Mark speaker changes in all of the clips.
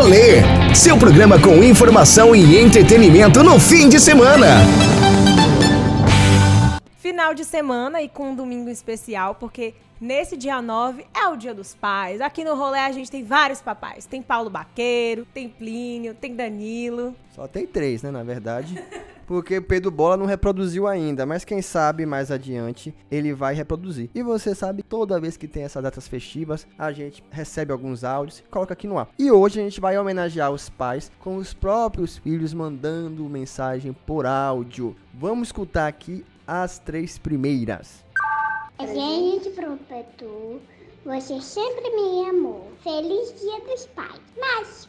Speaker 1: Rolê, seu programa com informação e entretenimento no fim de semana.
Speaker 2: Final de semana e com um domingo especial, porque nesse dia 9 é o dia dos pais. Aqui no rolê a gente tem vários papais. Tem Paulo Baqueiro, tem Plínio, tem Danilo.
Speaker 3: Só tem três, né, na verdade. Porque Pedro Bola não reproduziu ainda, mas quem sabe mais adiante ele vai reproduzir. E você sabe, toda vez que tem essas datas festivas, a gente recebe alguns áudios e coloca aqui no ar. E hoje a gente vai homenagear os pais com os próprios filhos mandando mensagem por áudio. Vamos escutar aqui as três primeiras.
Speaker 4: Gente, protetor, você sempre me amou. Feliz Dia dos Pais. Mas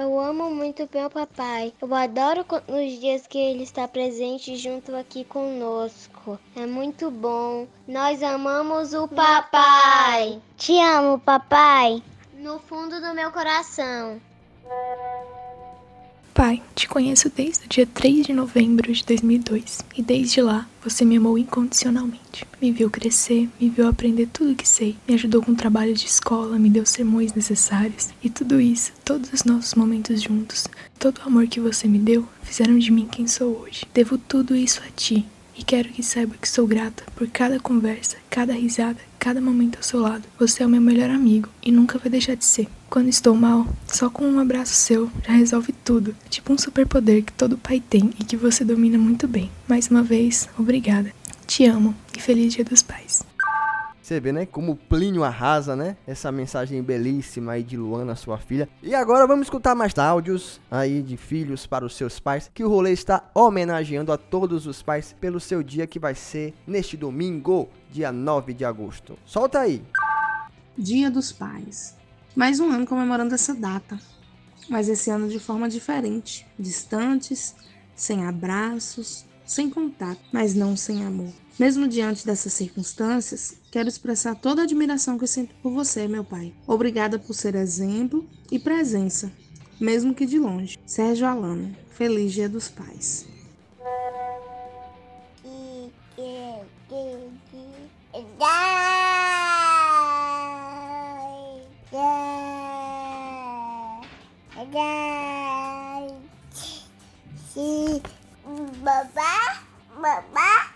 Speaker 5: Eu amo muito meu papai. Eu adoro nos dias que ele está presente junto aqui conosco. É muito bom. Nós amamos o papai.
Speaker 4: te amo, papai.
Speaker 5: No fundo do meu coração.
Speaker 6: Pai, te conheço desde o dia 3 de novembro de 2002 e desde lá você me amou incondicionalmente. Me viu crescer, me viu aprender tudo que sei, me ajudou com o trabalho de escola, me deu sermões necessários e tudo isso, todos os nossos momentos juntos, todo o amor que você me deu, fizeram de mim quem sou hoje. Devo tudo isso a ti e quero que saiba que sou grata por cada conversa, cada risada, cada momento ao seu lado. Você é o meu melhor amigo e nunca vai deixar de ser. Quando estou mal, só com um abraço seu já resolve tudo. Tipo um superpoder que todo pai tem e que você domina muito bem. Mais uma vez, obrigada. Te amo e feliz Dia dos Pais.
Speaker 3: Você vê, né, como o Plínio arrasa, né? Essa mensagem belíssima aí de Luana, sua filha. E agora vamos escutar mais áudios aí de filhos para os seus pais, que o rolê está homenageando a todos os pais pelo seu dia que vai ser neste domingo, dia 9 de agosto. Solta aí.
Speaker 7: Dia dos Pais. Mais um ano comemorando essa data, mas esse ano de forma diferente, distantes, sem abraços, sem contato, mas não sem amor. Mesmo diante dessas circunstâncias, quero expressar toda a admiração que sinto por você, meu pai. Obrigada por ser exemplo e presença, mesmo que de longe. Sérgio Alano, feliz Dia dos Pais.
Speaker 4: Babá, babá.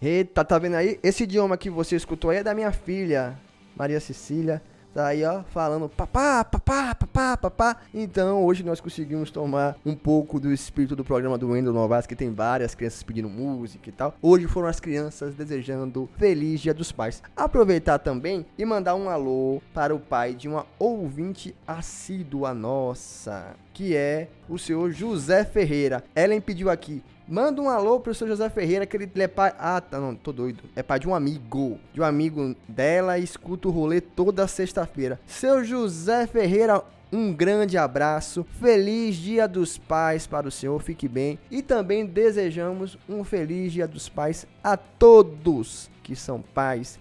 Speaker 3: Eita, tá vendo aí? Esse idioma que você escutou aí é da minha filha, Maria Cecília. Tá aí, ó, falando papá, papá, papá, papá. Então, hoje nós conseguimos tomar um pouco do espírito do programa do Wendel Novas, que tem várias crianças pedindo música e tal. Hoje foram as crianças desejando Feliz Dia dos Pais. Aproveitar também e mandar um alô para o pai de uma ouvinte assídua nossa, que é o senhor José Ferreira. Ellen pediu aqui, Manda um alô pro seu José Ferreira, que ele é pai. Ah, tá, não, tô doido. É pai de um amigo. De um amigo dela escuta o rolê toda sexta-feira. Seu José Ferreira, um grande abraço. Feliz Dia dos Pais para o senhor, fique bem. E também desejamos um feliz Dia dos Pais a todos que são pais.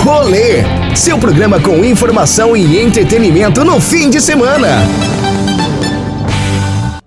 Speaker 1: Rolê, seu programa com informação e entretenimento no fim de semana.